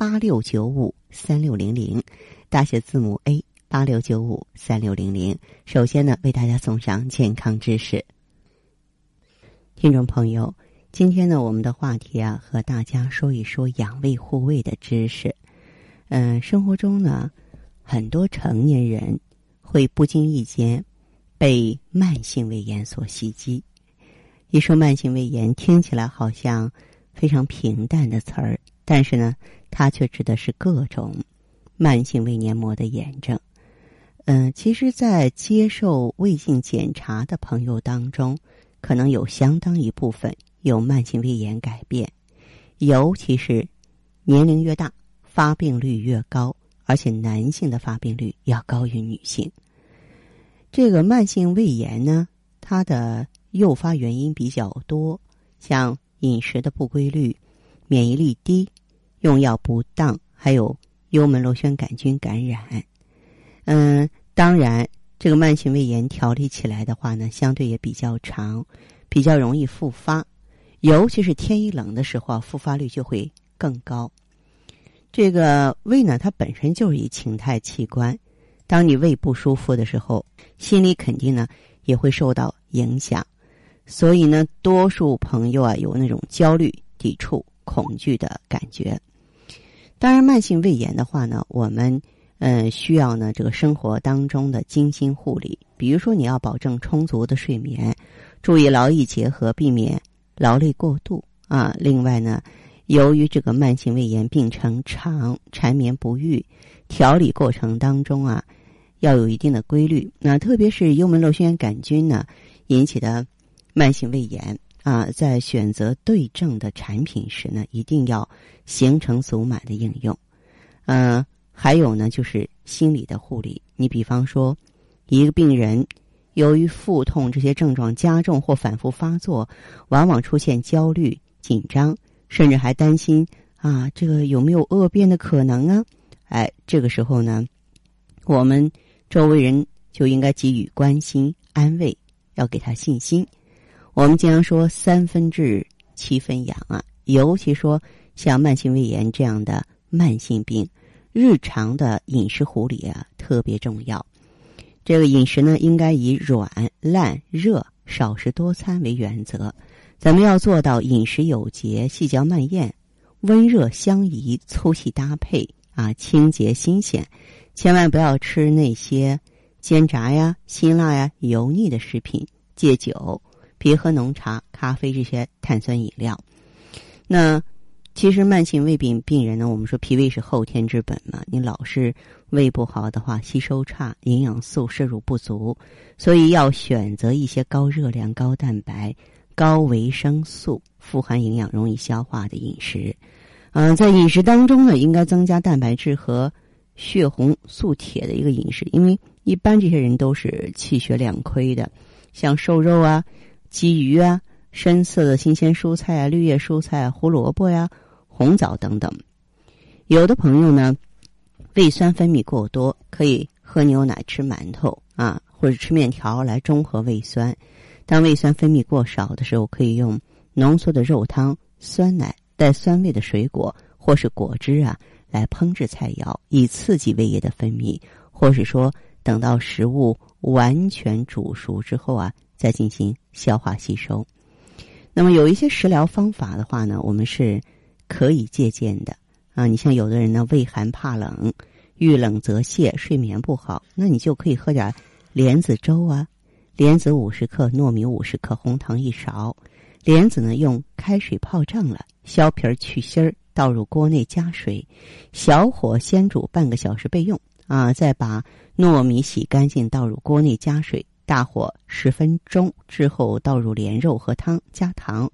八六九五三六零零，大写字母 A 八六九五三六零零。首先呢，为大家送上健康知识。听众朋友，今天呢，我们的话题啊，和大家说一说养胃护胃的知识。嗯，生活中呢，很多成年人会不经意间被慢性胃炎所袭击。一说慢性胃炎，听起来好像非常平淡的词儿，但是呢，它却指的是各种慢性胃黏膜的炎症。嗯，其实，在接受胃镜检查的朋友当中，可能有相当一部分有慢性胃炎改变，尤其是年龄越大，发病率越高，而且男性的发病率要高于女性。这个慢性胃炎呢，它的诱发原因比较多，像饮食的不规律、免疫力低、用药不当，还有幽门螺旋杆菌感染。嗯，当然，这个慢性胃炎调理起来的话呢，相对也比较长，比较容易复发，尤其是天一冷的时候，复发率就会更高。这个胃呢，它本身就是一情态器官，当你胃不舒服的时候，心里肯定呢也会受到影响。所以呢，多数朋友啊有那种焦虑、抵触、恐惧的感觉。当然，慢性胃炎的话呢，我们嗯需要呢这个生活当中的精心护理。比如说，你要保证充足的睡眠，注意劳逸结合，避免劳累过度啊。另外呢，由于这个慢性胃炎病程长、缠绵不愈，调理过程当中啊要有一定的规律。那特别是幽门螺旋杆菌呢引起的。慢性胃炎啊，在选择对症的产品时呢，一定要形成足满的应用。嗯，还有呢，就是心理的护理。你比方说，一个病人由于腹痛这些症状加重或反复发作，往往出现焦虑、紧张，甚至还担心啊，这个有没有恶变的可能啊？哎，这个时候呢，我们周围人就应该给予关心、安慰，要给他信心。我们经常说三分治七分养啊，尤其说像慢性胃炎这样的慢性病，日常的饮食护理啊特别重要。这个饮食呢，应该以软、烂、热、少食多餐为原则。咱们要做到饮食有节、细嚼慢咽、温热相宜、粗细搭配啊，清洁新鲜。千万不要吃那些煎炸呀、辛辣呀、油腻的食品，戒酒。别喝浓茶、咖啡这些碳酸饮料。那其实慢性胃病病人呢，我们说脾胃是后天之本嘛，你老是胃不好的话，吸收差，营养素摄入不足，所以要选择一些高热量、高蛋白、高维生素、富含营养、容易消化的饮食。嗯，在饮食当中呢，应该增加蛋白质和血红素铁的一个饮食，因为一般这些人都是气血两亏的，像瘦肉啊。鲫鱼啊，深色的新鲜蔬菜啊，绿叶蔬菜、胡萝卜呀、红枣等等。有的朋友呢，胃酸分泌过多，可以喝牛奶、吃馒头啊，或者吃面条来中和胃酸。当胃酸分泌过少的时候，可以用浓缩的肉汤、酸奶、带酸味的水果或是果汁啊，来烹制菜肴，以刺激胃液的分泌，或是说等到食物完全煮熟之后啊。再进行消化吸收。那么有一些食疗方法的话呢，我们是可以借鉴的啊。你像有的人呢，畏寒怕冷，遇冷则泻，睡眠不好，那你就可以喝点莲子粥啊。莲子五十克，糯米五十克，红糖一勺。莲子呢，用开水泡胀了，削皮儿去芯儿，倒入锅内加水，小火先煮半个小时备用啊。再把糯米洗干净，倒入锅内加水。大火十分钟之后倒入莲肉和汤，加糖，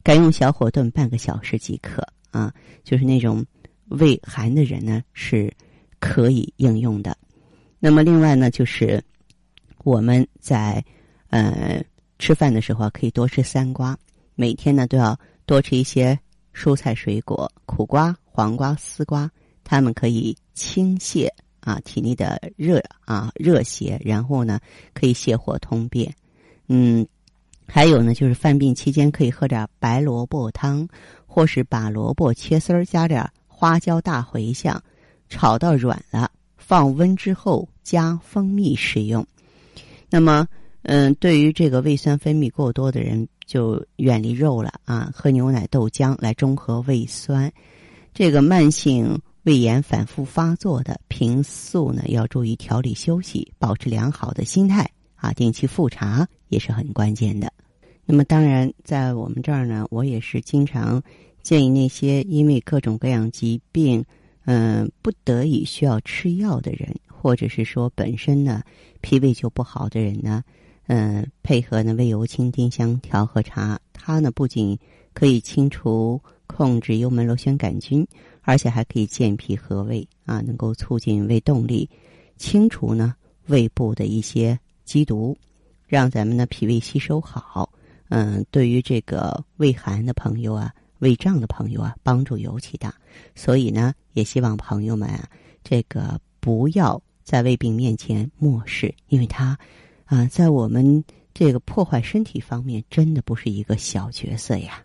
改用小火炖半个小时即可啊。就是那种胃寒的人呢是可以应用的。那么另外呢，就是我们在呃吃饭的时候可以多吃三瓜，每天呢都要多吃一些蔬菜水果，苦瓜、黄瓜、丝瓜，它们可以清泻啊体内的热啊热邪，然后呢可以泻火通便。嗯，还有呢，就是犯病期间可以喝点白萝卜汤，或是把萝卜切丝儿，加点花椒、大茴香，炒到软了，放温之后加蜂蜜食用。那么，嗯，对于这个胃酸分泌过多的人，就远离肉了啊，喝牛奶、豆浆来中和胃酸。这个慢性胃炎反复发作的，平素呢要注意调理休息，保持良好的心态。啊，定期复查也是很关键的。那么，当然，在我们这儿呢，我也是经常建议那些因为各种各样疾病，嗯，不得已需要吃药的人，或者是说本身呢脾胃就不好的人呢，嗯，配合呢胃油清丁香调和茶，它呢不仅可以清除、控制幽门螺旋杆菌，而且还可以健脾和胃啊，能够促进胃动力，清除呢胃部的一些。积毒，让咱们的脾胃吸收好。嗯，对于这个胃寒的朋友啊，胃胀的朋友啊，帮助尤其大。所以呢，也希望朋友们啊，这个不要在胃病面前漠视，因为他啊，在我们这个破坏身体方面，真的不是一个小角色呀。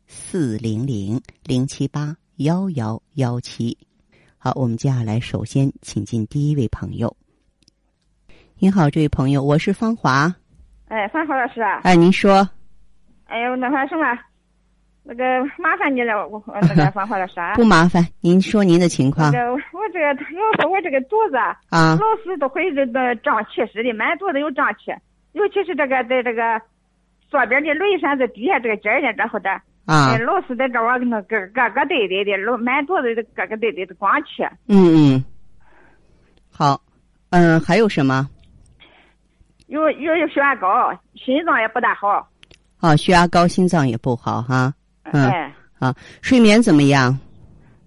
四零零零七八幺幺幺七。好，我们接下来首先请进第一位朋友。您好，这位朋友，我是芳华。哎，芳华老师啊。哎，您说。哎呦，那啥什么，那个麻烦你了，我那个 芳华老师啊。不麻烦，您说您的情况。这我这个老是我这个肚子啊，老是都会这个胀气似的，满肚子有胀气，尤其是这个在这个左边的轮扇子底下这个尖儿呢，然后的啊，老是在这儿那个咯咯嘚嘚的，老满肚子的咯咯嘚嘚的光气。嗯嗯。好，嗯，还有什么？有有有血压高，心脏也不大好。啊，血压高，心脏也不好哈。嗯。啊，睡眠怎么样？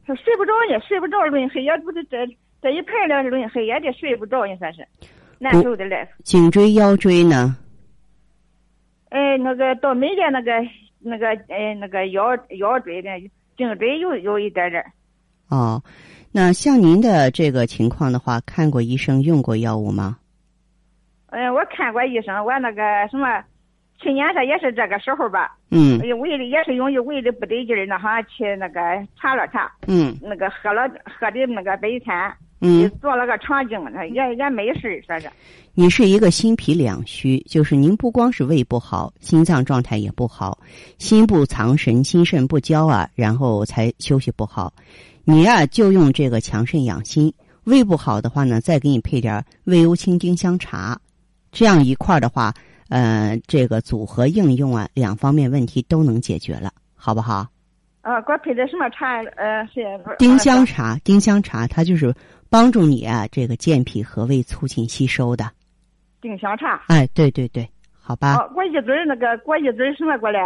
睡不着呢，睡不着，轮黑夜不是这这一排了轮黑夜的睡不着，你算是难受的嘞。颈椎、腰椎呢？哎，那个到眉间那个那个哎那个腰腰椎的颈椎有有一点点。哦，那像您的这个情况的话，看过医生，用过药物吗？嗯，我看过医生，我那个什么，去年他也是这个时候吧。嗯。胃里也是容易胃里不得劲儿，那哈去那个查了查。嗯。那个喝了喝的那个白餐。嗯。做了个肠镜，他也也没事说是。你是一个心脾两虚，就是您不光是胃不好，心脏状态也不好，心不藏神，心肾不交啊，然后才休息不好。你呀，就用这个强肾养心。胃不好的话呢，再给你配点胃优清丁香茶。这样一块儿的话，呃，这个组合应用啊，两方面问题都能解决了，好不好？啊，给我配的什么茶？呃，是丁香茶。丁香茶它就是帮助你啊，这个健脾和胃、促进吸收的。丁香茶。哎，对对对，好吧。哦，我一嘴那个，我一嘴什么过来？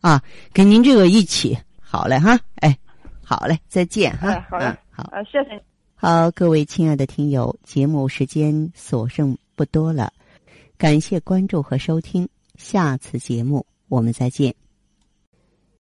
啊，跟您这个一起，好嘞哈，哎，好嘞，再见哈。好嘞，好。啊，谢谢。好，各位亲爱的听友，节目时间所剩不多了。感谢关注和收听，下次节目我们再见。